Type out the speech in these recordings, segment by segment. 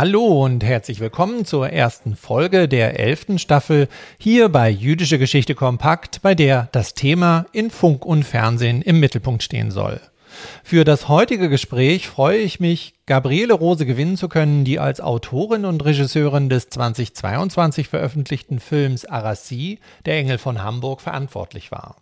Hallo und herzlich willkommen zur ersten Folge der elften Staffel hier bei Jüdische Geschichte Kompakt, bei der das Thema in Funk und Fernsehen im Mittelpunkt stehen soll. Für das heutige Gespräch freue ich mich, Gabriele Rose gewinnen zu können, die als Autorin und Regisseurin des 2022 veröffentlichten Films Arassi, der Engel von Hamburg, verantwortlich war.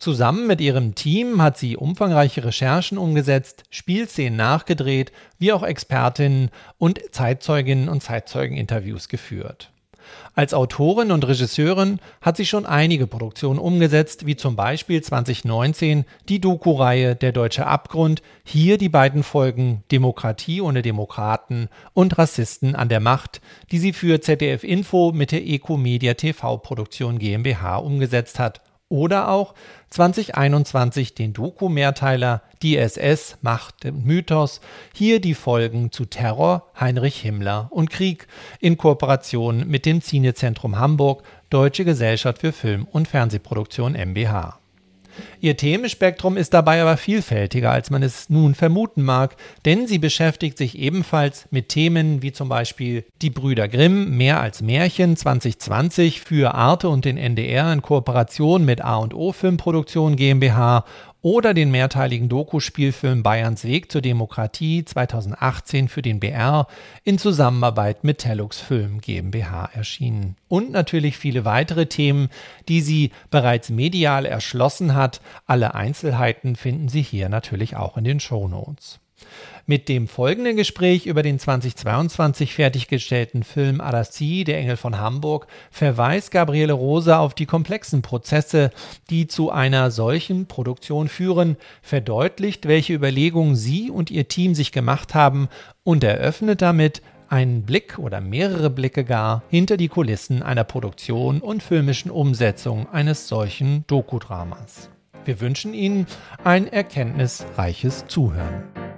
Zusammen mit ihrem Team hat sie umfangreiche Recherchen umgesetzt, Spielszenen nachgedreht, wie auch Expertinnen und Zeitzeuginnen und Zeitzeugeninterviews geführt. Als Autorin und Regisseurin hat sie schon einige Produktionen umgesetzt, wie zum Beispiel 2019 die Doku-Reihe Der deutsche Abgrund, hier die beiden Folgen Demokratie ohne Demokraten und Rassisten an der Macht, die sie für ZDF Info mit der Eco-Media TV-Produktion GmbH umgesetzt hat oder auch 2021 den Doku-Mehrteiler Die SS, Macht und Mythos, hier die Folgen zu Terror, Heinrich Himmler und Krieg in Kooperation mit dem Cinezentrum Hamburg, Deutsche Gesellschaft für Film- und Fernsehproduktion MBH. Ihr Themenspektrum ist dabei aber vielfältiger, als man es nun vermuten mag, denn sie beschäftigt sich ebenfalls mit Themen wie zum Beispiel Die Brüder Grimm, Mehr als Märchen 2020 für Arte und den NDR in Kooperation mit A&O Filmproduktion GmbH oder den mehrteiligen Doku-Spielfilm Bayerns Weg zur Demokratie 2018 für den BR in Zusammenarbeit mit Tellux Film GmbH erschienen. Und natürlich viele weitere Themen, die sie bereits medial erschlossen hat. Alle Einzelheiten finden Sie hier natürlich auch in den Show Notes. Mit dem folgenden Gespräch über den 2022 fertiggestellten Film Arassi, der Engel von Hamburg, verweist Gabriele Rose auf die komplexen Prozesse, die zu einer solchen Produktion führen, verdeutlicht, welche Überlegungen sie und ihr Team sich gemacht haben und eröffnet damit einen Blick oder mehrere Blicke gar hinter die Kulissen einer Produktion und filmischen Umsetzung eines solchen Dokudramas. Wir wünschen Ihnen ein erkenntnisreiches Zuhören.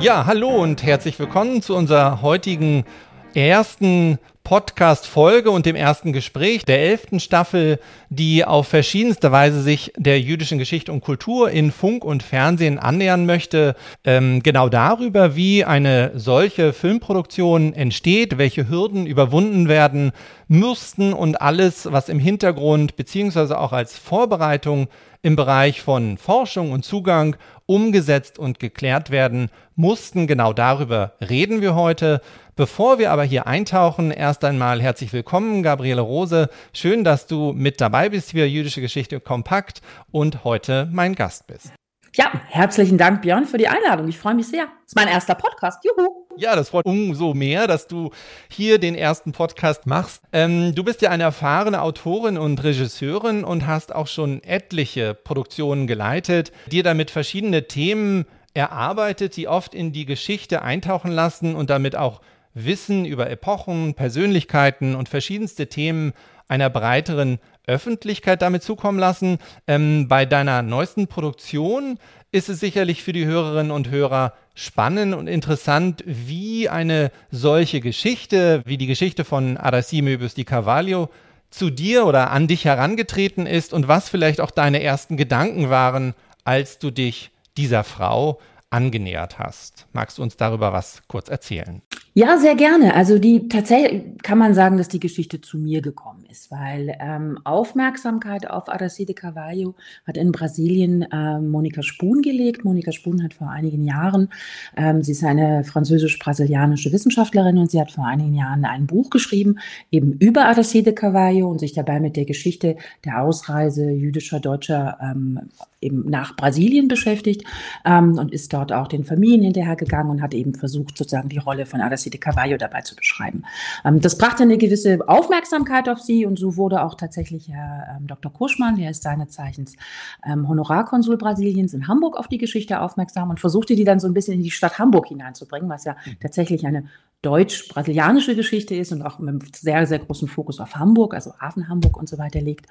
Ja, hallo und herzlich willkommen zu unserer heutigen ersten Podcast-Folge und dem ersten Gespräch der elften Staffel, die auf verschiedenste Weise sich der jüdischen Geschichte und Kultur in Funk und Fernsehen annähern möchte. Ähm, genau darüber, wie eine solche Filmproduktion entsteht, welche Hürden überwunden werden müssten und alles, was im Hintergrund beziehungsweise auch als Vorbereitung im Bereich von Forschung und Zugang umgesetzt und geklärt werden mussten. Genau darüber reden wir heute. Bevor wir aber hier eintauchen, erst einmal herzlich willkommen, Gabriele Rose. Schön, dass du mit dabei bist hier Jüdische Geschichte kompakt und heute mein Gast bist. Ja, herzlichen Dank, Björn, für die Einladung. Ich freue mich sehr. Das ist mein erster Podcast. Juhu. Ja, das freut umso mehr, dass du hier den ersten Podcast machst. Ähm, du bist ja eine erfahrene Autorin und Regisseurin und hast auch schon etliche Produktionen geleitet, dir damit verschiedene Themen erarbeitet, die oft in die Geschichte eintauchen lassen und damit auch Wissen über Epochen, Persönlichkeiten und verschiedenste Themen einer breiteren Öffentlichkeit damit zukommen lassen. Ähm, bei deiner neuesten Produktion ist es sicherlich für die Hörerinnen und Hörer spannend und interessant, wie eine solche Geschichte, wie die Geschichte von Arassi Möbius di Carvalho, zu dir oder an dich herangetreten ist und was vielleicht auch deine ersten Gedanken waren, als du dich dieser Frau angenähert hast. Magst du uns darüber was kurz erzählen? Ja, sehr gerne. Also die tatsächlich kann man sagen, dass die Geschichte zu mir gekommen ist, weil ähm, Aufmerksamkeit auf Aracide Carvalho hat in Brasilien ähm, Monika Spun gelegt. Monika Spun hat vor einigen Jahren, ähm, sie ist eine französisch-brasilianische Wissenschaftlerin und sie hat vor einigen Jahren ein Buch geschrieben, eben über Aracide Carvalho und sich dabei mit der Geschichte der Ausreise jüdischer Deutscher ähm, eben nach Brasilien beschäftigt ähm, und ist dort auch den Familien hinterhergegangen und hat eben versucht, sozusagen die Rolle von Aracide Carvalho dabei zu beschreiben. Ähm, das brachte eine gewisse Aufmerksamkeit auf sie und so wurde auch tatsächlich Herr ähm, Dr. Kuschmann, der ist seines Zeichens ähm, Honorarkonsul Brasiliens in Hamburg, auf die Geschichte aufmerksam und versuchte die dann so ein bisschen in die Stadt Hamburg hineinzubringen, was ja mhm. tatsächlich eine deutsch-brasilianische Geschichte ist und auch mit einem sehr, sehr großen Fokus auf Hamburg, also Hafen Hamburg und so weiter liegt.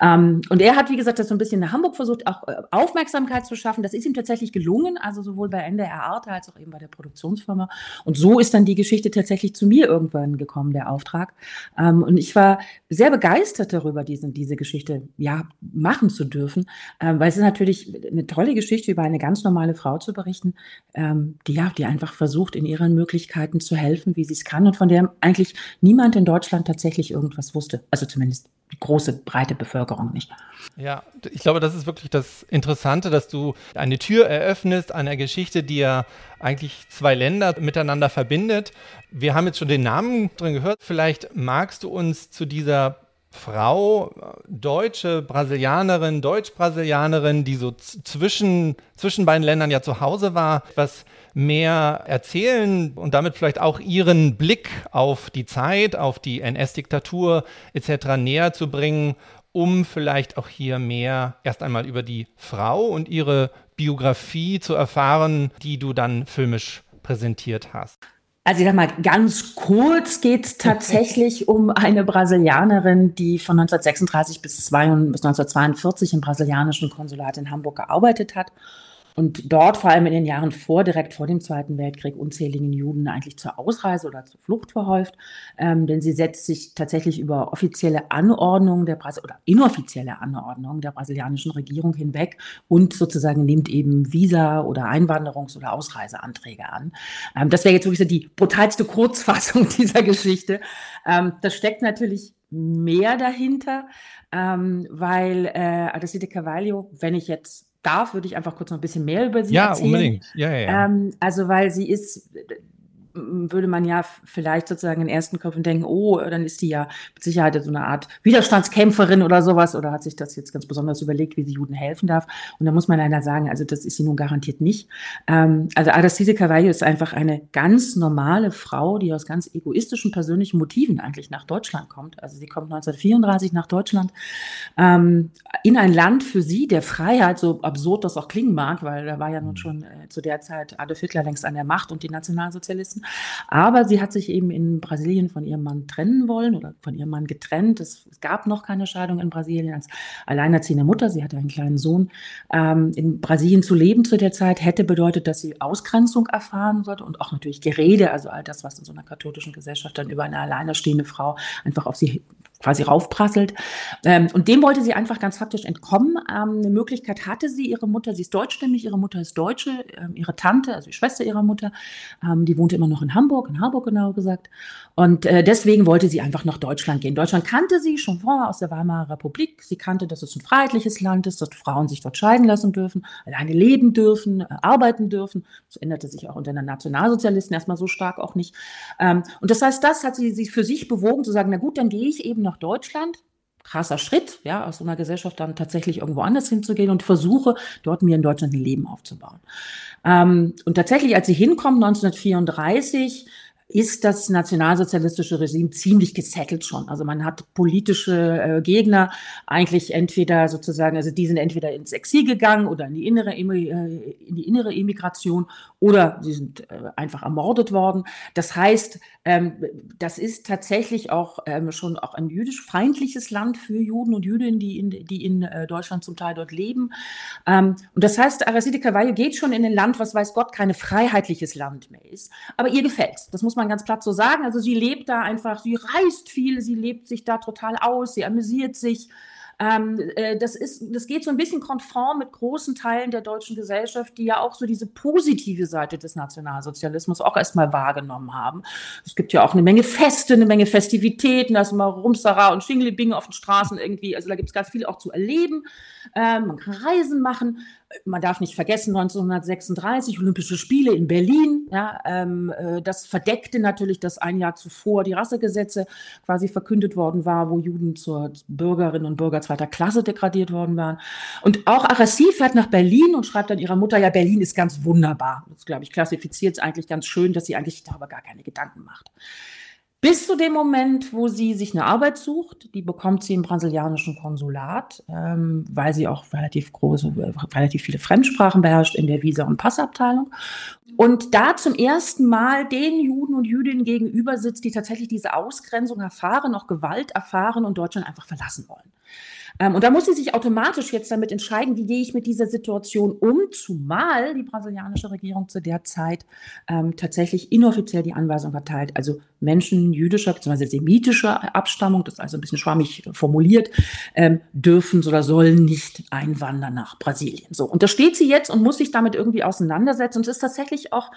Ähm, und er hat, wie gesagt, das so ein bisschen in Hamburg versucht, auch äh, Aufmerksamkeit zu schaffen. Das ist ihm tatsächlich gelungen, also sowohl bei NDR Arte als auch eben bei der Produktionsfirma. Und so ist dann die Geschichte tatsächlich zu mir irgendwann gekommen, der Auftrag. Ähm, und ich war sehr begeistert darüber, diese, diese Geschichte ja machen zu dürfen, ähm, weil es ist natürlich eine tolle Geschichte über eine ganz normale Frau zu berichten, ähm, die ja, die einfach versucht, in ihren Möglichkeiten zu helfen helfen, wie sie es kann und von der eigentlich niemand in Deutschland tatsächlich irgendwas wusste. Also zumindest die große, breite Bevölkerung nicht. Ja, ich glaube, das ist wirklich das Interessante, dass du eine Tür eröffnest einer Geschichte, die ja eigentlich zwei Länder miteinander verbindet. Wir haben jetzt schon den Namen drin gehört. Vielleicht magst du uns zu dieser Frau, deutsche Brasilianerin, Deutsch-Brasilianerin, die so zwischen, zwischen beiden Ländern ja zu Hause war, was mehr erzählen und damit vielleicht auch ihren Blick auf die Zeit, auf die NS-Diktatur etc. näher zu bringen, um vielleicht auch hier mehr erst einmal über die Frau und ihre Biografie zu erfahren, die du dann filmisch präsentiert hast. Also ich sag mal, ganz kurz geht es tatsächlich um eine Brasilianerin, die von 1936 bis 1942 im brasilianischen Konsulat in Hamburg gearbeitet hat und dort vor allem in den Jahren vor, direkt vor dem Zweiten Weltkrieg, unzähligen Juden eigentlich zur Ausreise oder zur Flucht verhäuft. Ähm, denn sie setzt sich tatsächlich über offizielle Anordnungen der Brasil oder inoffizielle Anordnungen der brasilianischen Regierung hinweg und sozusagen nimmt eben Visa oder Einwanderungs- oder Ausreiseanträge an. Ähm, das wäre jetzt wirklich so die brutalste Kurzfassung dieser Geschichte. Ähm, das steckt natürlich mehr dahinter, ähm, weil äh, Adeside Carvalho, wenn ich jetzt darf, würde ich einfach kurz noch ein bisschen mehr über sie ja, erzählen. Unbedingt. Ja, unbedingt. Ja, ähm, also, weil sie ist würde man ja vielleicht sozusagen in den ersten Köpfen denken, oh, dann ist die ja mit Sicherheit so eine Art Widerstandskämpferin oder sowas oder hat sich das jetzt ganz besonders überlegt, wie sie Juden helfen darf. Und da muss man leider sagen, also das ist sie nun garantiert nicht. Ähm, also Aristide Carvalho ist einfach eine ganz normale Frau, die aus ganz egoistischen persönlichen Motiven eigentlich nach Deutschland kommt. Also sie kommt 1934 nach Deutschland ähm, in ein Land für sie der Freiheit, so absurd das auch klingen mag, weil da war ja nun schon äh, zu der Zeit Adolf Hitler längst an der Macht und die Nationalsozialisten. Aber sie hat sich eben in Brasilien von ihrem Mann trennen wollen oder von ihrem Mann getrennt. Es, es gab noch keine Scheidung in Brasilien als alleinerziehende Mutter. Sie hatte einen kleinen Sohn. Ähm, in Brasilien zu leben zu der Zeit hätte bedeutet, dass sie Ausgrenzung erfahren sollte und auch natürlich Gerede, also all das, was in so einer katholischen Gesellschaft dann über eine alleinerstehende Frau einfach auf sie quasi raufprasselt. Ähm, und dem wollte sie einfach ganz faktisch entkommen. Ähm, eine Möglichkeit hatte sie, ihre Mutter, sie ist deutschstämmig, ihre Mutter ist Deutsche, ähm, ihre Tante, also die Schwester ihrer Mutter, ähm, die wohnte immer noch in Hamburg, in Harburg genau gesagt. Und äh, deswegen wollte sie einfach nach Deutschland gehen. Deutschland kannte sie schon vorher aus der Weimarer Republik. Sie kannte, dass es ein freiheitliches Land ist, dass Frauen sich dort scheiden lassen dürfen, alleine leben dürfen, äh, arbeiten dürfen. Das änderte sich auch unter den Nationalsozialisten erstmal so stark auch nicht. Ähm, und das heißt, das hat sie sich für sich bewogen zu sagen, na gut, dann gehe ich eben nach Deutschland krasser Schritt, ja, aus so einer Gesellschaft dann tatsächlich irgendwo anders hinzugehen und versuche, dort mir in Deutschland ein Leben aufzubauen. Ähm, und tatsächlich, als sie hinkommt, 1934, ist das nationalsozialistische Regime ziemlich gesettelt schon. Also man hat politische äh, Gegner eigentlich entweder sozusagen, also die sind entweder ins Exil gegangen oder in die innere, äh, in die innere Emigration oder sie sind äh, einfach ermordet worden. Das heißt, ähm, das ist tatsächlich auch ähm, schon auch ein jüdisch feindliches Land für Juden und Jüdinnen, die in, die in äh, Deutschland zum Teil dort leben. Ähm, und das heißt, Aracide Carvalho geht schon in ein Land, was weiß Gott, kein freiheitliches Land mehr ist. Aber ihr gefällt Das muss man ganz platt so sagen. Also sie lebt da einfach, sie reist viel, sie lebt sich da total aus, sie amüsiert sich. Ähm, äh, das, ist, das geht so ein bisschen konform mit großen Teilen der deutschen Gesellschaft, die ja auch so diese positive Seite des Nationalsozialismus auch erstmal wahrgenommen haben. Es gibt ja auch eine Menge Feste, eine Menge Festivitäten, da ist immer Rumsara und Schinglibing auf den Straßen irgendwie. Also da gibt es ganz viel auch zu erleben. Ähm, man kann Reisen machen man darf nicht vergessen, 1936 Olympische Spiele in Berlin. Ja, ähm, äh, das verdeckte natürlich, dass ein Jahr zuvor die Rassegesetze quasi verkündet worden war, wo Juden zur Bürgerinnen und Bürger zweiter Klasse degradiert worden waren. Und auch Arassi fährt nach Berlin und schreibt dann ihrer Mutter, ja, Berlin ist ganz wunderbar. Das, glaube ich, klassifiziert es eigentlich ganz schön, dass sie eigentlich darüber gar keine Gedanken macht. Bis zu dem Moment, wo sie sich eine Arbeit sucht, die bekommt sie im brasilianischen Konsulat, ähm, weil sie auch relativ große, relativ viele Fremdsprachen beherrscht in der Visa- und Passabteilung. Und da zum ersten Mal den Juden und Jüdinnen gegenüber sitzt, die tatsächlich diese Ausgrenzung erfahren, auch Gewalt erfahren und Deutschland einfach verlassen wollen. Ähm, und da muss sie sich automatisch jetzt damit entscheiden, wie gehe ich mit dieser Situation um, zumal die brasilianische Regierung zu der Zeit ähm, tatsächlich inoffiziell die Anweisung erteilt, also Menschen jüdischer bzw. semitischer Abstammung, das ist also ein bisschen schwammig formuliert, ähm, dürfen oder sollen nicht einwandern nach Brasilien. So, und da steht sie jetzt und muss sich damit irgendwie auseinandersetzen. Und es ist tatsächlich auch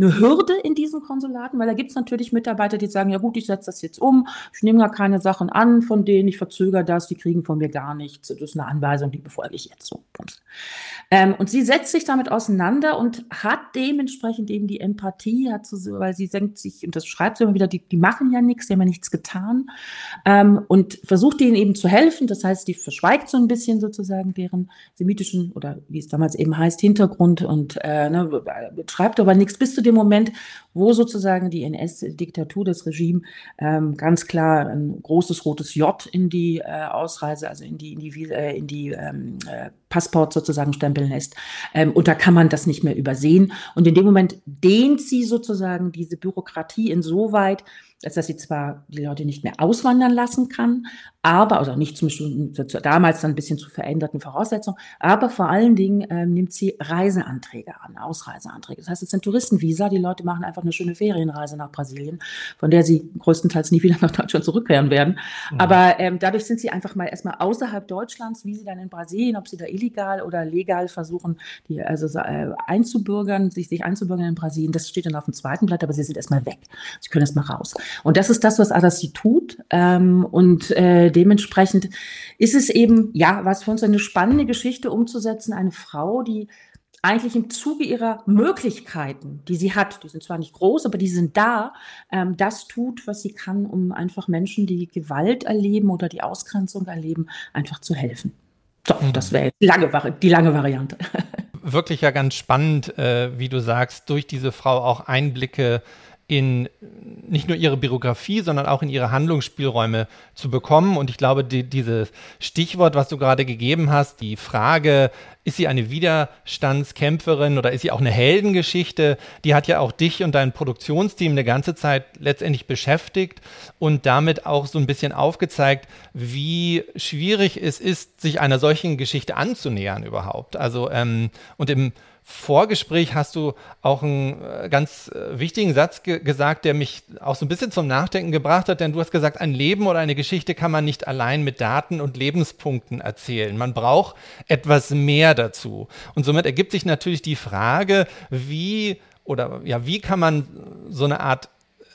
eine Hürde in diesen Konsulaten, weil da gibt es natürlich Mitarbeiter, die sagen, ja gut, ich setze das jetzt um, ich nehme gar keine Sachen an von denen, ich verzögere das, die kriegen von mir gar nichts, das ist eine Anweisung, die befolge ich jetzt so. Ähm, und sie setzt sich damit auseinander und hat dementsprechend eben die Empathie, hat so, weil sie senkt sich, und das schreibt sie immer wieder, die, die machen ja nichts, die haben ja nichts getan ähm, und versucht denen eben zu helfen, das heißt, die verschweigt so ein bisschen sozusagen deren semitischen oder wie es damals eben heißt, Hintergrund und äh, ne, schreibt aber nichts. Bis zu dem Moment, wo sozusagen die NS-Diktatur, das Regime, ähm, ganz klar ein großes rotes J in die äh, Ausreise, also in die, in die, äh, in die ähm, äh, Passport sozusagen stempeln lässt. Ähm, und da kann man das nicht mehr übersehen. Und in dem Moment dehnt sie sozusagen diese Bürokratie insoweit, dass sie zwar die Leute nicht mehr auswandern lassen kann, aber, also nicht zum damals dann ein bisschen zu veränderten Voraussetzungen, aber vor allen Dingen ähm, nimmt sie Reiseanträge an, Ausreiseanträge. Das heißt, es sind Touristenvisa, die Leute machen einfach eine schöne Ferienreise nach Brasilien, von der sie größtenteils nie wieder nach Deutschland zurückkehren werden. Mhm. Aber ähm, dadurch sind sie einfach mal erstmal außerhalb Deutschlands, wie sie dann in Brasilien, ob sie da illegal oder legal versuchen, die also äh, einzubürgern, sich, sich einzubürgern in Brasilien, das steht dann auf dem zweiten Blatt, aber sie sind erstmal weg. Sie können erstmal raus. Und das ist das, was Adassi tut. Ähm, und äh, dementsprechend ist es eben, ja, was für uns eine spannende Geschichte umzusetzen, eine Frau, die eigentlich im Zuge ihrer Möglichkeiten, die sie hat, die sind zwar nicht groß, aber die sind da, ähm, das tut, was sie kann, um einfach Menschen, die Gewalt erleben oder die Ausgrenzung erleben, einfach zu helfen. So, mhm. das wäre die lange, die lange Variante. Wirklich ja ganz spannend, äh, wie du sagst, durch diese Frau auch Einblicke in nicht nur ihre Biografie, sondern auch in ihre Handlungsspielräume zu bekommen. Und ich glaube, die, dieses Stichwort, was du gerade gegeben hast, die Frage, ist sie eine Widerstandskämpferin oder ist sie auch eine Heldengeschichte, die hat ja auch dich und dein Produktionsteam eine ganze Zeit letztendlich beschäftigt und damit auch so ein bisschen aufgezeigt, wie schwierig es ist, sich einer solchen Geschichte anzunähern überhaupt. Also ähm, und im Vorgespräch hast du auch einen äh, ganz äh, wichtigen Satz ge gesagt, der mich auch so ein bisschen zum Nachdenken gebracht hat, denn du hast gesagt, ein Leben oder eine Geschichte kann man nicht allein mit Daten und Lebenspunkten erzählen. Man braucht etwas mehr dazu. Und somit ergibt sich natürlich die Frage, wie oder ja, wie kann man so eine Art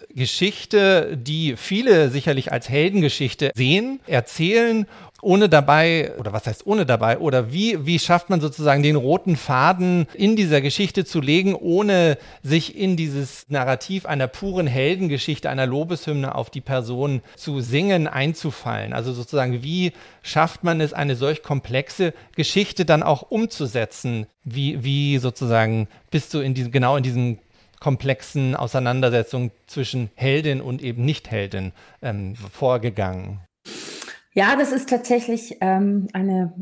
Geschichte, die viele sicherlich als Heldengeschichte sehen, erzählen ohne dabei, oder was heißt ohne dabei, oder wie, wie schafft man sozusagen den roten Faden in dieser Geschichte zu legen, ohne sich in dieses Narrativ einer puren Heldengeschichte, einer Lobeshymne auf die Person zu singen, einzufallen? Also sozusagen, wie schafft man es, eine solch komplexe Geschichte dann auch umzusetzen? Wie, wie sozusagen bist du in diesem, genau in diesem komplexen Auseinandersetzungen zwischen Heldin und eben Nicht-Heldin ähm, vorgegangen? Ja, das ist tatsächlich ähm, eine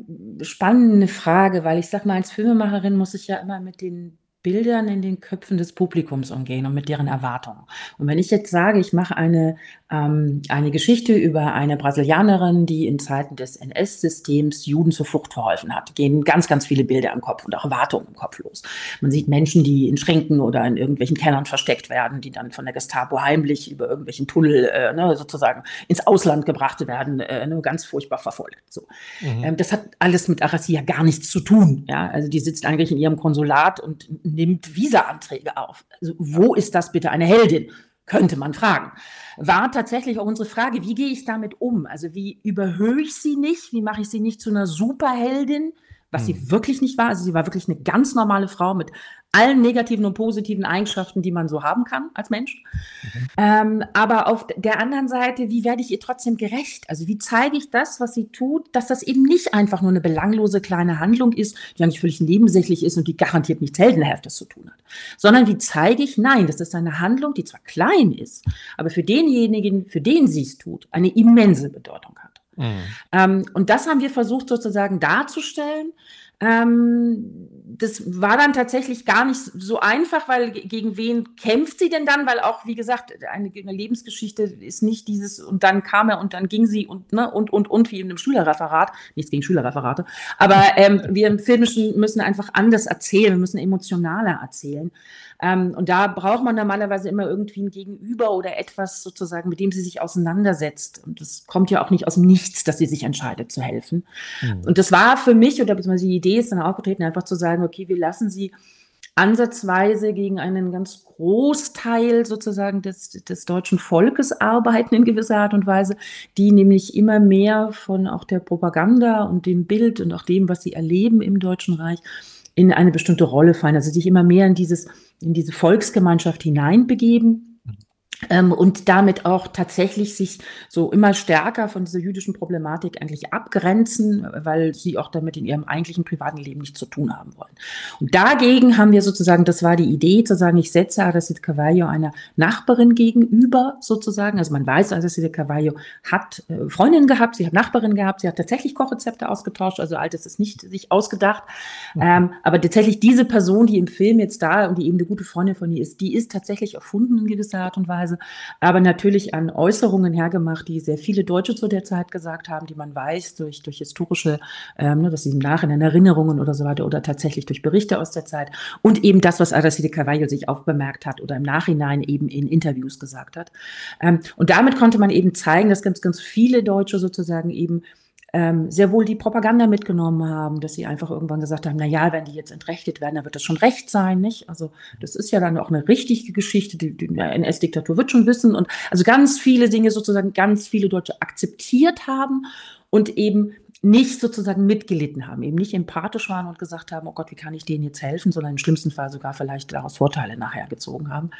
spannende Frage, weil ich sag mal, als Filmemacherin muss ich ja immer mit den Bildern in den Köpfen des Publikums umgehen und mit deren Erwartungen. Und wenn ich jetzt sage, ich mache eine, ähm, eine Geschichte über eine Brasilianerin, die in Zeiten des NS-Systems Juden zur Flucht verholfen hat, gehen ganz, ganz viele Bilder im Kopf und auch Erwartungen im Kopf los. Man sieht Menschen, die in Schränken oder in irgendwelchen Kellern versteckt werden, die dann von der Gestapo heimlich über irgendwelchen Tunnel äh, ne, sozusagen ins Ausland gebracht werden, äh, ne, ganz furchtbar verfolgt. So. Mhm. Ähm, das hat alles mit Arasia gar nichts zu tun. Ja? Also die sitzt eigentlich in ihrem Konsulat und nimmt Visa-Anträge auf. Also wo ist das bitte eine Heldin? Könnte man fragen. War tatsächlich auch unsere Frage, wie gehe ich damit um? Also wie überhöhe ich sie nicht? Wie mache ich sie nicht zu einer Superheldin? Was mhm. sie wirklich nicht war. Also sie war wirklich eine ganz normale Frau mit allen negativen und positiven Eigenschaften, die man so haben kann als Mensch. Mhm. Ähm, aber auf der anderen Seite, wie werde ich ihr trotzdem gerecht? Also wie zeige ich das, was sie tut, dass das eben nicht einfach nur eine belanglose kleine Handlung ist, die eigentlich völlig nebensächlich ist und die garantiert nichts Heldenhaftes zu tun hat, sondern wie zeige ich, nein, das ist eine Handlung, die zwar klein ist, aber für denjenigen, für den sie es tut, eine immense Bedeutung hat. Mhm. Ähm, und das haben wir versucht sozusagen darzustellen. Ähm, das war dann tatsächlich gar nicht so einfach, weil gegen wen kämpft sie denn dann? Weil auch, wie gesagt, eine, eine Lebensgeschichte ist nicht dieses und dann kam er und dann ging sie und, ne, und, und, und, wie in einem Schülerreferat. Nichts gegen Schülerreferate. Aber ähm, wir im Filmischen müssen einfach anders erzählen, wir müssen emotionaler erzählen. Ähm, und da braucht man normalerweise immer irgendwie ein Gegenüber oder etwas sozusagen, mit dem sie sich auseinandersetzt. Und das kommt ja auch nicht aus dem Nichts, dass sie sich entscheidet zu helfen. Mhm. Und das war für mich, oder beziehungsweise die Idee ist dann auch getreten, einfach zu sagen, okay, wir lassen sie ansatzweise gegen einen ganz Großteil sozusagen des, des deutschen Volkes arbeiten in gewisser Art und Weise, die nämlich immer mehr von auch der Propaganda und dem Bild und auch dem, was sie erleben im Deutschen Reich, in eine bestimmte Rolle fallen, also sich immer mehr in dieses, in diese Volksgemeinschaft hineinbegeben und damit auch tatsächlich sich so immer stärker von dieser jüdischen Problematik eigentlich abgrenzen, weil sie auch damit in ihrem eigentlichen privaten Leben nichts zu tun haben wollen. Und dagegen haben wir sozusagen, das war die Idee, zu sagen, ich setze Aracide Cavallo einer Nachbarin gegenüber sozusagen. Also man weiß, Aracide Cavallo hat äh, Freundinnen gehabt, sie hat Nachbarin gehabt, sie hat tatsächlich Kochrezepte ausgetauscht, also altes ist nicht sich ausgedacht. Mhm. Ähm, aber tatsächlich diese Person, die im Film jetzt da und die eben eine gute Freundin von ihr ist, die ist tatsächlich erfunden in gewisser Art und Weise. Weise, aber natürlich an Äußerungen hergemacht, die sehr viele Deutsche zu der Zeit gesagt haben, die man weiß durch, durch historische, ähm, ne, dass sie im Nachhinein Erinnerungen oder so weiter oder tatsächlich durch Berichte aus der Zeit und eben das, was Aracide Carvalho sich auch bemerkt hat oder im Nachhinein eben in Interviews gesagt hat. Ähm, und damit konnte man eben zeigen, dass ganz, ganz viele Deutsche sozusagen eben ähm, sehr wohl die Propaganda mitgenommen haben, dass sie einfach irgendwann gesagt haben, na ja, wenn die jetzt entrechtet werden, dann wird das schon recht sein, nicht? Also das ist ja dann auch eine richtige Geschichte, die, die NS-Diktatur wird schon wissen und also ganz viele Dinge sozusagen ganz viele Deutsche akzeptiert haben und eben nicht sozusagen mitgelitten haben, eben nicht empathisch waren und gesagt haben, oh Gott, wie kann ich denen jetzt helfen, sondern im schlimmsten Fall sogar vielleicht daraus Vorteile nachher gezogen haben.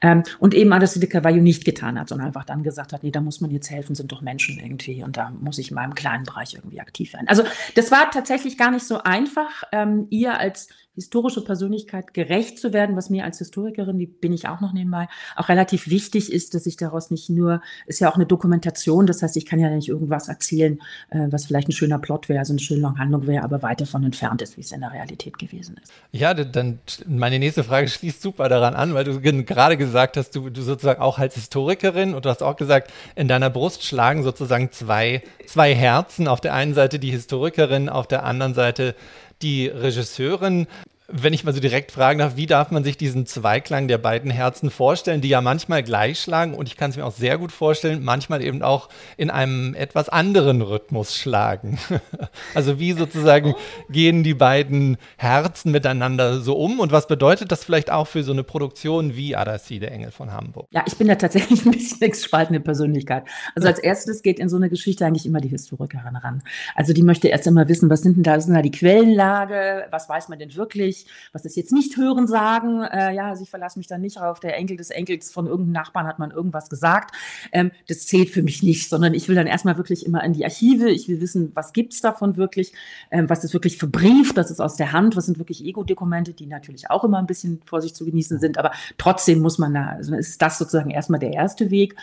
Ähm, und eben Adeside Carvalho nicht getan hat, sondern einfach dann gesagt hat, nee, da muss man jetzt helfen, sind doch Menschen irgendwie und da muss ich in meinem kleinen Bereich irgendwie aktiv werden. Also das war tatsächlich gar nicht so einfach, ähm, ihr als historische Persönlichkeit gerecht zu werden, was mir als Historikerin, die bin ich auch noch nebenbei, auch relativ wichtig ist, dass ich daraus nicht nur, ist ja auch eine Dokumentation, das heißt, ich kann ja nicht irgendwas erzählen, äh, was vielleicht ein schöner Plot wäre, also eine schöne Handlung wäre, aber weit davon entfernt ist, wie es in der Realität gewesen ist. Ja, dann meine nächste Frage schließt super daran an, weil du gerade gesagt hast, du, du sozusagen auch als Historikerin und du hast auch gesagt, in deiner Brust schlagen sozusagen zwei, zwei Herzen. Auf der einen Seite die Historikerin, auf der anderen Seite die Regisseurin wenn ich mal so direkt fragen darf, wie darf man sich diesen Zweiklang der beiden Herzen vorstellen, die ja manchmal gleich schlagen und ich kann es mir auch sehr gut vorstellen, manchmal eben auch in einem etwas anderen Rhythmus schlagen. also wie sozusagen gehen die beiden Herzen miteinander so um und was bedeutet das vielleicht auch für so eine Produktion wie Adassi, der Engel von Hamburg? Ja, ich bin da tatsächlich ein bisschen exspaltende Persönlichkeit. Also als erstes geht in so eine Geschichte eigentlich immer die Historikerin ran. Also die möchte erst immer wissen, was sind denn da, was sind da die Quellenlage, was weiß man denn wirklich? Ich, was ist jetzt nicht hören sagen, äh, ja, also ich verlasse mich dann nicht auf der Enkel des Enkels von irgendeinem Nachbarn hat man irgendwas gesagt. Ähm, das zählt für mich nicht, sondern ich will dann erstmal wirklich immer in die Archive, ich will wissen, was gibt es davon wirklich, ähm, was ist wirklich verbrieft, das ist aus der Hand, was sind wirklich Ego-Dokumente, die natürlich auch immer ein bisschen vor sich zu genießen sind, aber trotzdem muss man da, also ist das sozusagen erstmal der erste Weg.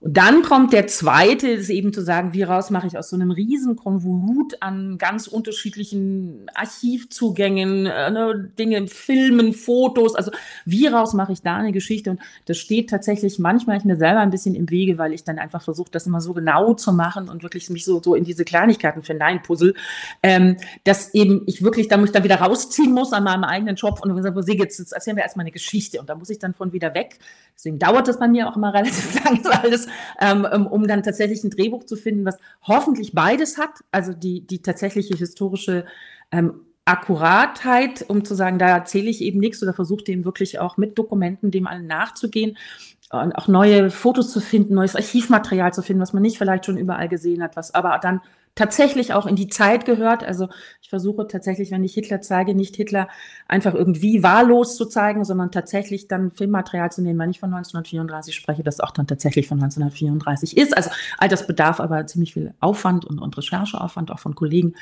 Und dann kommt der zweite, ist eben zu sagen, wie raus mache ich aus so einem riesen Konvolut an ganz unterschiedlichen Archivzugängen, äh, ne, Dinge, Filmen, Fotos, also wie raus mache ich da eine Geschichte? Und das steht tatsächlich manchmal ich mir selber ein bisschen im Wege, weil ich dann einfach versuche, das immer so genau zu machen und wirklich mich so, so in diese Kleinigkeiten hineinpuzzle, ähm, dass eben ich wirklich, da muss ich dann wieder rausziehen muss an meinem eigenen Job und dann sage, jetzt, jetzt erzählen wir erstmal eine Geschichte und da muss ich dann von wieder weg. Deswegen dauert das bei mir auch immer relativ lang, alles ähm, um dann tatsächlich ein Drehbuch zu finden, was hoffentlich beides hat, also die, die tatsächliche historische ähm, Akkuratheit, um zu sagen, da erzähle ich eben nichts oder versuche dem wirklich auch mit Dokumenten dem allen nachzugehen und auch neue Fotos zu finden, neues Archivmaterial zu finden, was man nicht vielleicht schon überall gesehen hat, was aber dann tatsächlich auch in die Zeit gehört. Also ich versuche tatsächlich, wenn ich Hitler zeige, nicht Hitler einfach irgendwie wahllos zu zeigen, sondern tatsächlich dann Filmmaterial zu nehmen, wenn ich von 1934 spreche, das auch dann tatsächlich von 1934 ist. Also all das bedarf aber ziemlich viel Aufwand und, und Rechercheaufwand auch von Kollegen,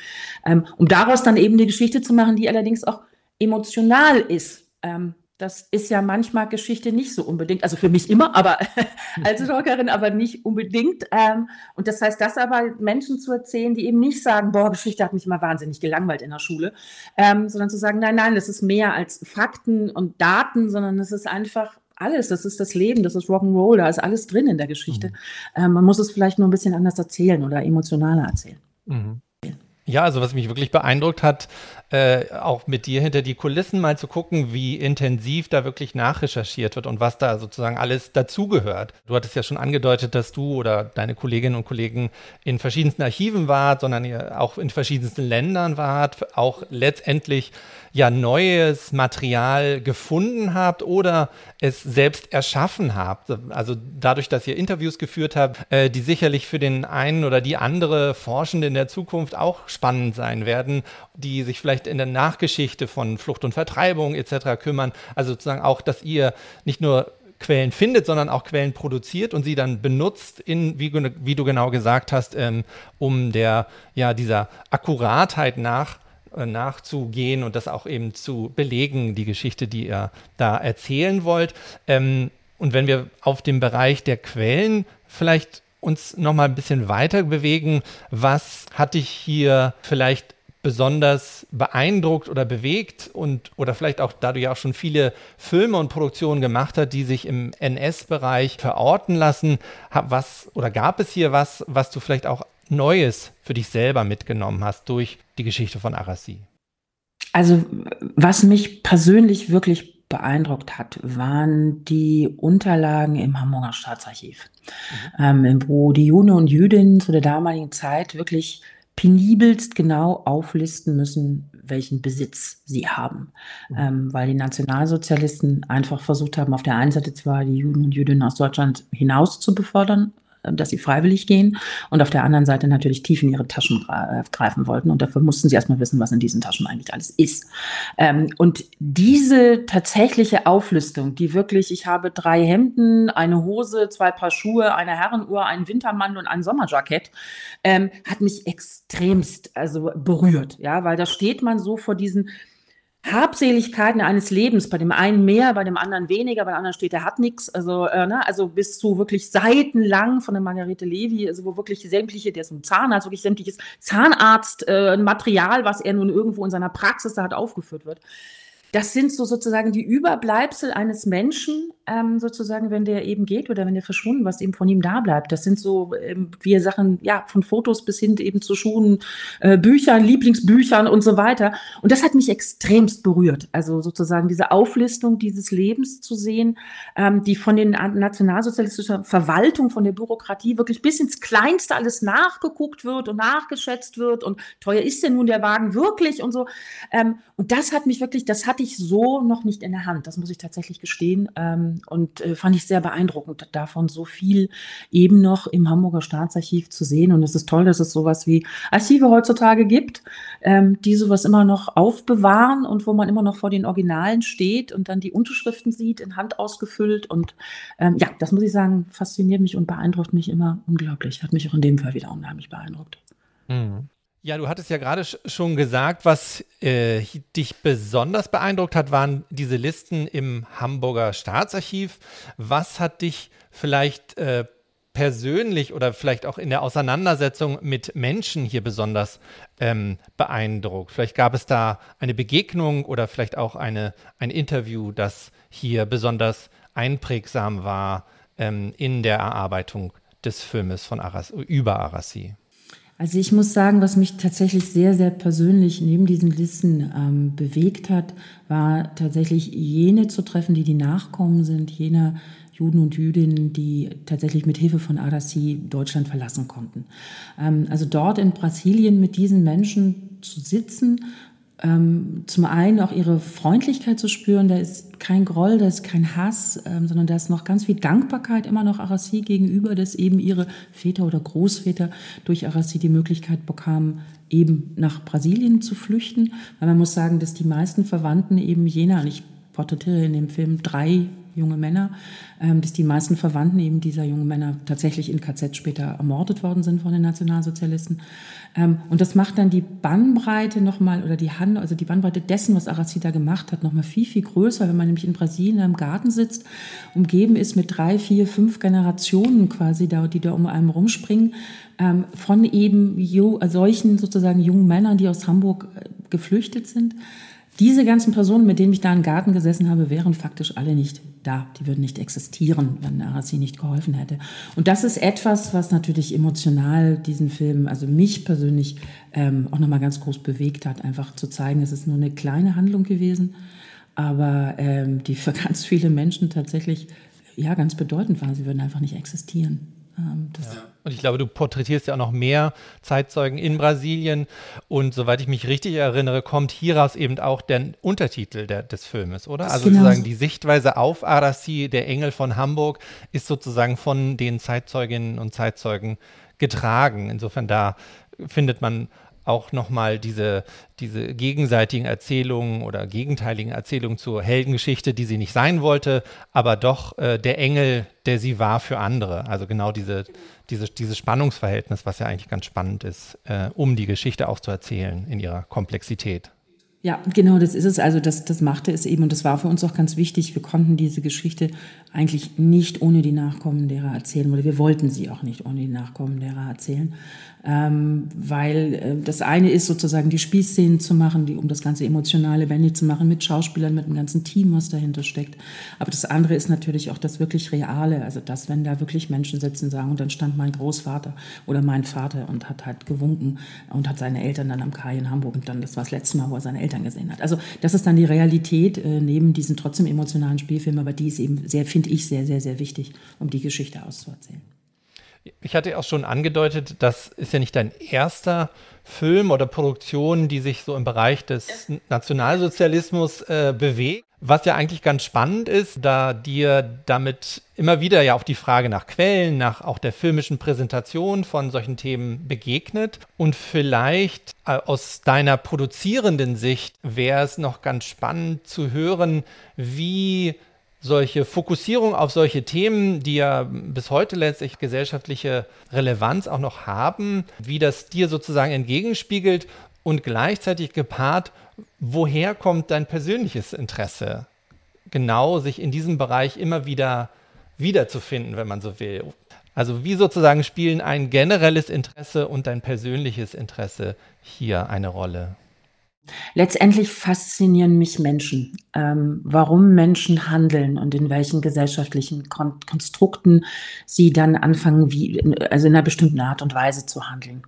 ähm, um daraus dann eben eine Geschichte zu machen, die allerdings auch emotional ist. Ähm, das ist ja manchmal Geschichte nicht so unbedingt, also für mich immer, aber als Talkerin aber nicht unbedingt. Ähm, und das heißt, das aber Menschen zu erzählen, die eben nicht sagen, boah, Geschichte hat mich immer wahnsinnig gelangweilt in der Schule, ähm, sondern zu sagen, nein, nein, das ist mehr als Fakten und Daten, sondern es ist einfach alles, das ist das Leben, das ist Rock'n'Roll, da ist alles drin in der Geschichte. Mhm. Ähm, man muss es vielleicht nur ein bisschen anders erzählen oder emotionaler erzählen. Mhm. Ja, also was mich wirklich beeindruckt hat, äh, auch mit dir hinter die Kulissen mal zu gucken, wie intensiv da wirklich nachrecherchiert wird und was da sozusagen alles dazugehört. Du hattest ja schon angedeutet, dass du oder deine Kolleginnen und Kollegen in verschiedensten Archiven wart, sondern ihr auch in verschiedensten Ländern wart, auch letztendlich ja neues Material gefunden habt oder es selbst erschaffen habt. Also dadurch, dass ihr Interviews geführt habt, äh, die sicherlich für den einen oder die andere Forschende in der Zukunft auch spannend sein werden, die sich vielleicht in der Nachgeschichte von Flucht und Vertreibung etc. kümmern. Also sozusagen auch, dass ihr nicht nur Quellen findet, sondern auch Quellen produziert und sie dann benutzt, in, wie, wie du genau gesagt hast, ähm, um der, ja, dieser Akkuratheit nach äh, nachzugehen und das auch eben zu belegen, die Geschichte, die ihr da erzählen wollt. Ähm, und wenn wir auf dem Bereich der Quellen vielleicht uns noch mal ein bisschen weiter bewegen, was hat dich hier vielleicht besonders beeindruckt oder bewegt und oder vielleicht auch, da du ja auch schon viele Filme und Produktionen gemacht hast, die sich im NS-Bereich verorten lassen, was oder gab es hier was, was du vielleicht auch Neues für dich selber mitgenommen hast durch die Geschichte von Arassi? Also, was mich persönlich wirklich beeindruckt hat, waren die Unterlagen im Hamburger Staatsarchiv, mhm. ähm, wo die Juden und Jüdinnen zu der damaligen Zeit wirklich penibelst genau auflisten müssen, welchen Besitz sie haben. Mhm. Ähm, weil die Nationalsozialisten einfach versucht haben, auf der einen Seite zwar die Juden und Jüdinnen aus Deutschland hinaus zu befördern, dass sie freiwillig gehen und auf der anderen Seite natürlich tief in ihre Taschen greifen wollten. Und dafür mussten sie erstmal wissen, was in diesen Taschen eigentlich alles ist. Ähm, und diese tatsächliche Auflistung, die wirklich, ich habe drei Hemden, eine Hose, zwei Paar Schuhe, eine Herrenuhr, einen Wintermantel und ein Sommerjackett, ähm, hat mich extremst also berührt, ja, weil da steht man so vor diesen Habseligkeiten eines Lebens, bei dem einen mehr, bei dem anderen weniger, bei dem anderen steht, er hat nichts. Also, äh, ne, also bis zu wirklich seitenlang von der Margarete Levy, also wo wirklich sämtliche, der ist ein Zahnarzt, wirklich sämtliches Zahnarztmaterial, äh, was er nun irgendwo in seiner Praxis da hat, aufgeführt wird das sind so sozusagen die Überbleibsel eines Menschen, ähm, sozusagen, wenn der eben geht oder wenn der verschwunden, was eben von ihm da bleibt. Das sind so ähm, wir Sachen, ja, von Fotos bis hin eben zu Schuhen, äh, Büchern, Lieblingsbüchern und so weiter. Und das hat mich extremst berührt. Also sozusagen diese Auflistung dieses Lebens zu sehen, ähm, die von den nationalsozialistischen Verwaltung, von der Bürokratie wirklich bis ins Kleinste alles nachgeguckt wird und nachgeschätzt wird und teuer ist denn nun der Wagen wirklich und so. Ähm, und das hat mich wirklich, das hatte ich so noch nicht in der Hand. Das muss ich tatsächlich gestehen. Ähm, und äh, fand ich sehr beeindruckend, davon so viel eben noch im Hamburger Staatsarchiv zu sehen. Und es ist toll, dass es sowas wie Archive heutzutage gibt, ähm, die sowas immer noch aufbewahren und wo man immer noch vor den Originalen steht und dann die Unterschriften sieht, in Hand ausgefüllt. Und ähm, ja, das muss ich sagen, fasziniert mich und beeindruckt mich immer unglaublich. Hat mich auch in dem Fall wieder unheimlich beeindruckt. Mhm. Ja, du hattest ja gerade schon gesagt, was äh, dich besonders beeindruckt hat, waren diese Listen im Hamburger Staatsarchiv. Was hat dich vielleicht äh, persönlich oder vielleicht auch in der Auseinandersetzung mit Menschen hier besonders ähm, beeindruckt? Vielleicht gab es da eine Begegnung oder vielleicht auch eine, ein Interview, das hier besonders einprägsam war ähm, in der Erarbeitung des Filmes von Aras, über Arassi. Also ich muss sagen, was mich tatsächlich sehr, sehr persönlich neben diesen Listen ähm, bewegt hat, war tatsächlich jene zu treffen, die die Nachkommen sind, jener Juden und Jüdinnen, die tatsächlich mit Hilfe von Arasi Deutschland verlassen konnten. Ähm, also dort in Brasilien mit diesen Menschen zu sitzen ähm, zum einen auch ihre Freundlichkeit zu spüren. Da ist kein Groll, da ist kein Hass, ähm, sondern da ist noch ganz viel Dankbarkeit immer noch Arassi gegenüber, dass eben ihre Väter oder Großväter durch Arassi die Möglichkeit bekamen, eben nach Brasilien zu flüchten. Weil man muss sagen, dass die meisten Verwandten eben jener, und ich porträtiere in dem Film drei junge Männer, ähm, dass die meisten Verwandten eben dieser jungen Männer tatsächlich in KZ später ermordet worden sind von den Nationalsozialisten. Ähm, und das macht dann die Bandbreite nochmal, oder die Hand, also die Bandbreite dessen, was Aracida gemacht hat, nochmal viel, viel größer, wenn man nämlich in Brasilien im Garten sitzt, umgeben ist mit drei, vier, fünf Generationen quasi da, die da um einen rumspringen, ähm, von eben solchen sozusagen jungen Männern, die aus Hamburg äh, geflüchtet sind. Diese ganzen Personen, mit denen ich da im Garten gesessen habe, wären faktisch alle nicht da. Die würden nicht existieren, wenn Arasi nicht geholfen hätte. Und das ist etwas, was natürlich emotional diesen Film, also mich persönlich ähm, auch nochmal ganz groß bewegt hat, einfach zu zeigen, es ist nur eine kleine Handlung gewesen, aber ähm, die für ganz viele Menschen tatsächlich ja ganz bedeutend war. Sie würden einfach nicht existieren. Ähm, ja. Und ich glaube, du porträtierst ja auch noch mehr Zeitzeugen in Brasilien. Und soweit ich mich richtig erinnere, kommt hieraus eben auch der Untertitel der, des Filmes, oder? Also genau. sozusagen die Sichtweise auf Arasi, der Engel von Hamburg, ist sozusagen von den Zeitzeuginnen und Zeitzeugen getragen. Insofern da findet man auch nochmal diese, diese gegenseitigen Erzählungen oder gegenteiligen Erzählungen zur Heldengeschichte, die sie nicht sein wollte, aber doch äh, der Engel, der sie war für andere. Also genau diese, diese, dieses Spannungsverhältnis, was ja eigentlich ganz spannend ist, äh, um die Geschichte auch zu erzählen in ihrer Komplexität. Ja, genau, das ist es. Also das, das machte es eben und das war für uns auch ganz wichtig. Wir konnten diese Geschichte eigentlich nicht ohne die Nachkommen derer erzählen oder wir wollten sie auch nicht ohne die Nachkommen derer erzählen ähm, weil äh, das eine ist sozusagen die Spießszenen zu machen, die, um das ganze emotional lebendig zu machen mit Schauspielern, mit dem ganzen Team, was dahinter steckt. Aber das andere ist natürlich auch das wirklich Reale, also das, wenn da wirklich Menschen sitzen und sagen, und dann stand mein Großvater oder mein Vater und hat halt gewunken und hat seine Eltern dann am Kai in Hamburg und dann, das war das letzte Mal, wo er seine Eltern gesehen hat. Also das ist dann die Realität äh, neben diesen trotzdem emotionalen Spielfilmen, aber die ist eben sehr, finde ich, sehr, sehr, sehr wichtig, um die Geschichte auszuerzählen. Ich hatte auch schon angedeutet, das ist ja nicht dein erster Film oder Produktion, die sich so im Bereich des Nationalsozialismus äh, bewegt. Was ja eigentlich ganz spannend ist, da dir damit immer wieder ja auch die Frage nach Quellen, nach auch der filmischen Präsentation von solchen Themen begegnet. Und vielleicht äh, aus deiner produzierenden Sicht wäre es noch ganz spannend zu hören, wie solche Fokussierung auf solche Themen, die ja bis heute letztlich gesellschaftliche Relevanz auch noch haben, wie das dir sozusagen entgegenspiegelt und gleichzeitig gepaart, woher kommt dein persönliches Interesse, genau sich in diesem Bereich immer wieder wiederzufinden, wenn man so will. Also wie sozusagen spielen ein generelles Interesse und dein persönliches Interesse hier eine Rolle? Letztendlich faszinieren mich Menschen, ähm, warum Menschen handeln und in welchen gesellschaftlichen Kon Konstrukten sie dann anfangen, wie, also in einer bestimmten Art und Weise zu handeln.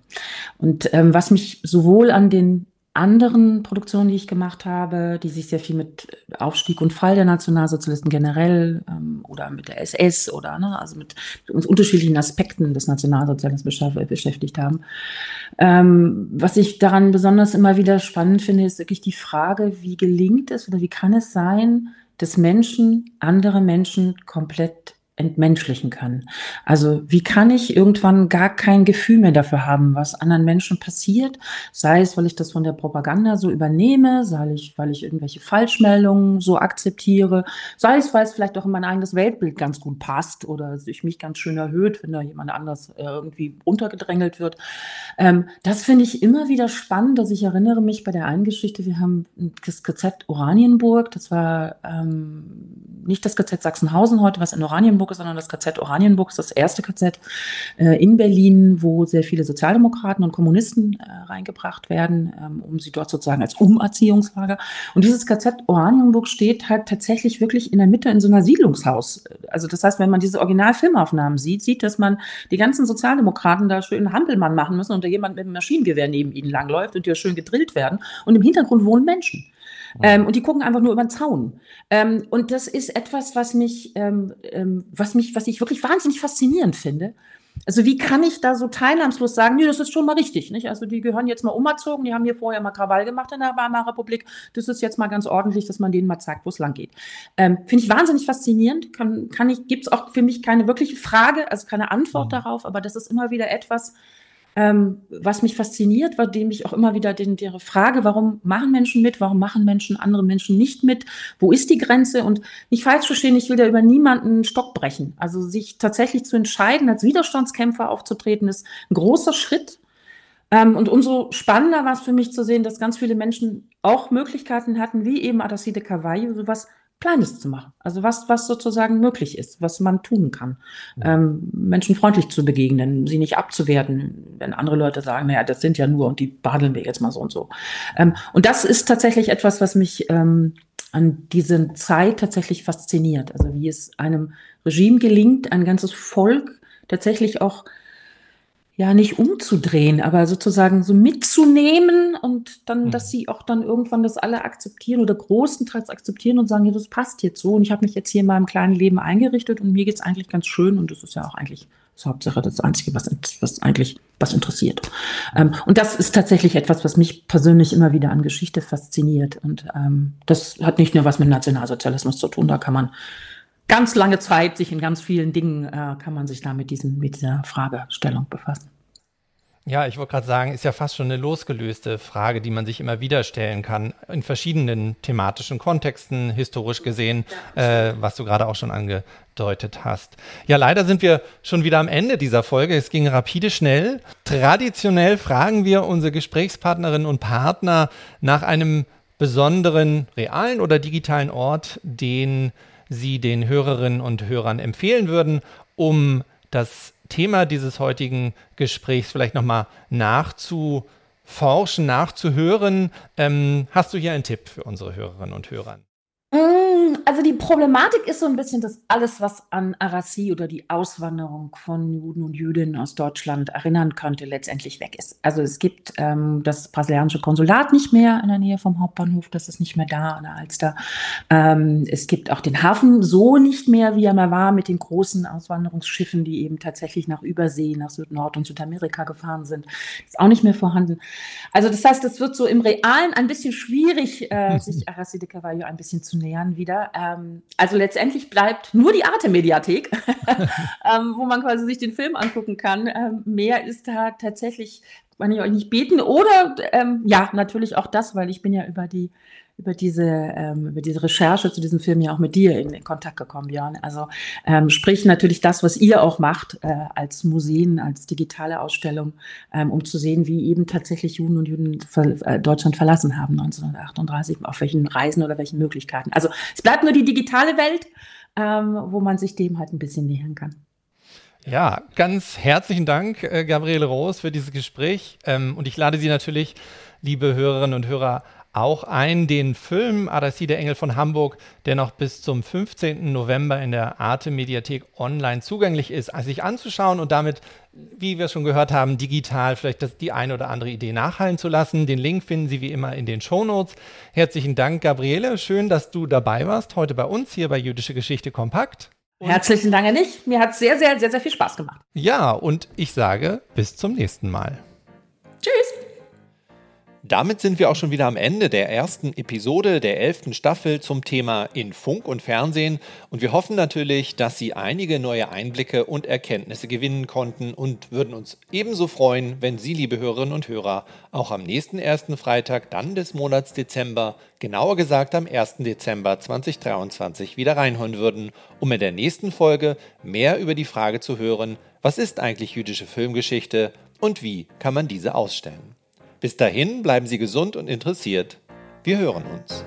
Und ähm, was mich sowohl an den anderen Produktionen, die ich gemacht habe, die sich sehr viel mit Aufstieg und Fall der Nationalsozialisten generell ähm, oder mit der SS oder ne, also mit uns unterschiedlichen Aspekten des Nationalsozialismus beschäftigt haben. Ähm, was ich daran besonders immer wieder spannend finde, ist wirklich die Frage, wie gelingt es oder wie kann es sein, dass Menschen andere Menschen komplett entmenschlichen können. Also wie kann ich irgendwann gar kein Gefühl mehr dafür haben, was anderen Menschen passiert, sei es, weil ich das von der Propaganda so übernehme, sei es, weil ich irgendwelche Falschmeldungen so akzeptiere, sei es, weil es vielleicht auch in mein eigenes Weltbild ganz gut passt oder sich mich ganz schön erhöht, wenn da jemand anders äh, irgendwie untergedrängelt wird. Ähm, das finde ich immer wieder spannend, dass ich erinnere mich bei der einen Geschichte, wir haben das KZ Oranienburg, das war ähm, nicht das KZ Sachsenhausen heute, was in Oranienburg Oranienburg, sondern das KZ Oranienburg ist das erste KZ äh, in Berlin, wo sehr viele Sozialdemokraten und Kommunisten äh, reingebracht werden, ähm, um sie dort sozusagen als Umerziehungslager. Und dieses KZ Oranienburg steht halt tatsächlich wirklich in der Mitte in so einer Siedlungshaus. Also das heißt, wenn man diese Originalfilmaufnahmen sieht, sieht, dass man die ganzen Sozialdemokraten da schön Hampelmann machen müssen und da jemand mit einem Maschinengewehr neben ihnen langläuft und die ja schön gedrillt werden. Und im Hintergrund wohnen Menschen. Ähm, und die gucken einfach nur über den Zaun. Ähm, und das ist etwas, was mich, ähm, ähm, was mich, was ich wirklich wahnsinnig faszinierend finde. Also wie kann ich da so teilnahmslos sagen, nee, das ist schon mal richtig, nicht? Also die gehören jetzt mal umerzogen, die haben hier vorher mal Krawall gemacht in der Weimarer Republik. Das ist jetzt mal ganz ordentlich, dass man denen mal zeigt, wo es lang geht. Ähm, Finde ich wahnsinnig faszinierend. Kann, kann ich, gibt es auch für mich keine wirkliche Frage, also keine Antwort mhm. darauf, aber das ist immer wieder etwas, ähm, was mich fasziniert, war dem ich auch immer wieder den, die Frage, warum machen Menschen mit, warum machen Menschen andere Menschen nicht mit, wo ist die Grenze und nicht falsch verstehen, ich will da über niemanden einen Stock brechen. Also sich tatsächlich zu entscheiden, als Widerstandskämpfer aufzutreten, ist ein großer Schritt. Ähm, und umso spannender war es für mich zu sehen, dass ganz viele Menschen auch Möglichkeiten hatten, wie eben Adacide Carvalho, sowas Kleines zu machen. Also was, was sozusagen möglich ist, was man tun kann. Ähm, Menschen freundlich zu begegnen, sie nicht abzuwerten, wenn andere Leute sagen, naja, das sind ja nur und die behandeln wir jetzt mal so und so. Ähm, und das ist tatsächlich etwas, was mich ähm, an dieser Zeit tatsächlich fasziniert. Also wie es einem Regime gelingt, ein ganzes Volk tatsächlich auch ja nicht umzudrehen, aber sozusagen so mitzunehmen und dann, mhm. dass sie auch dann irgendwann das alle akzeptieren oder großenteils akzeptieren und sagen, ja, das passt jetzt so und ich habe mich jetzt hier in meinem kleinen Leben eingerichtet und mir geht's eigentlich ganz schön und das ist ja auch eigentlich das Hauptsache das Einzige, was, was eigentlich was interessiert. Ähm, und das ist tatsächlich etwas, was mich persönlich immer wieder an Geschichte fasziniert und ähm, das hat nicht nur was mit Nationalsozialismus zu tun, da kann man ganz lange Zeit sich in ganz vielen Dingen äh, kann man sich da mit, diesen, mit dieser Fragestellung befassen. Ja, ich wollte gerade sagen, ist ja fast schon eine losgelöste Frage, die man sich immer wieder stellen kann, in verschiedenen thematischen Kontexten, historisch gesehen, äh, was du gerade auch schon angedeutet hast. Ja, leider sind wir schon wieder am Ende dieser Folge. Es ging rapide schnell. Traditionell fragen wir unsere Gesprächspartnerinnen und Partner nach einem besonderen realen oder digitalen Ort, den Sie den Hörerinnen und Hörern empfehlen würden, um das Thema dieses heutigen Gesprächs vielleicht nochmal nachzuforschen, nachzuhören. Ähm, hast du hier einen Tipp für unsere Hörerinnen und Hörer? Also die Problematik ist so ein bisschen, dass alles, was an Arassi oder die Auswanderung von Juden und Jüdinnen aus Deutschland erinnern könnte, letztendlich weg ist. Also es gibt ähm, das brasilianische Konsulat nicht mehr in der Nähe vom Hauptbahnhof, das ist nicht mehr da an der Alster. Ähm, es gibt auch den Hafen so nicht mehr, wie er mal war, mit den großen Auswanderungsschiffen, die eben tatsächlich nach Übersee, nach Süd-, Nord- und Südamerika gefahren sind. Ist auch nicht mehr vorhanden. Also das heißt, es wird so im Realen ein bisschen schwierig, äh, sich Arassi de Cavallo ein bisschen zu nähern wieder. Ähm, also letztendlich bleibt nur die Arte-Mediathek, ähm, wo man quasi sich den Film angucken kann. Ähm, mehr ist da tatsächlich, kann ich euch nicht beten. Oder ähm, ja, natürlich auch das, weil ich bin ja über die über diese, ähm, über diese Recherche zu diesem Film ja auch mit dir in, in Kontakt gekommen, Björn. Also ähm, sprich natürlich das, was ihr auch macht äh, als Museen, als digitale Ausstellung, ähm, um zu sehen, wie eben tatsächlich Juden und Juden ver äh, Deutschland verlassen haben 1938, auf welchen Reisen oder welchen Möglichkeiten. Also es bleibt nur die digitale Welt, ähm, wo man sich dem halt ein bisschen nähern kann. Ja, ganz herzlichen Dank, äh, Gabriele Roos, für dieses Gespräch. Ähm, und ich lade Sie natürlich, liebe Hörerinnen und Hörer, auch ein, den Film Adassi, der Engel von Hamburg, der noch bis zum 15. November in der Arte Mediathek online zugänglich ist, sich anzuschauen und damit, wie wir schon gehört haben, digital vielleicht das, die eine oder andere Idee nachhallen zu lassen. Den Link finden Sie wie immer in den Shownotes. Herzlichen Dank, Gabriele. Schön, dass du dabei warst, heute bei uns hier bei Jüdische Geschichte Kompakt. Und Herzlichen Dank an dich. Mir hat es sehr, sehr, sehr, sehr viel Spaß gemacht. Ja, und ich sage bis zum nächsten Mal. Damit sind wir auch schon wieder am Ende der ersten Episode der elften Staffel zum Thema in Funk und Fernsehen und wir hoffen natürlich, dass Sie einige neue Einblicke und Erkenntnisse gewinnen konnten und würden uns ebenso freuen, wenn Sie, liebe Hörerinnen und Hörer, auch am nächsten ersten Freitag dann des Monats Dezember, genauer gesagt am 1. Dezember 2023 wieder reinhören würden, um in der nächsten Folge mehr über die Frage zu hören, was ist eigentlich jüdische Filmgeschichte und wie kann man diese ausstellen. Bis dahin bleiben Sie gesund und interessiert. Wir hören uns.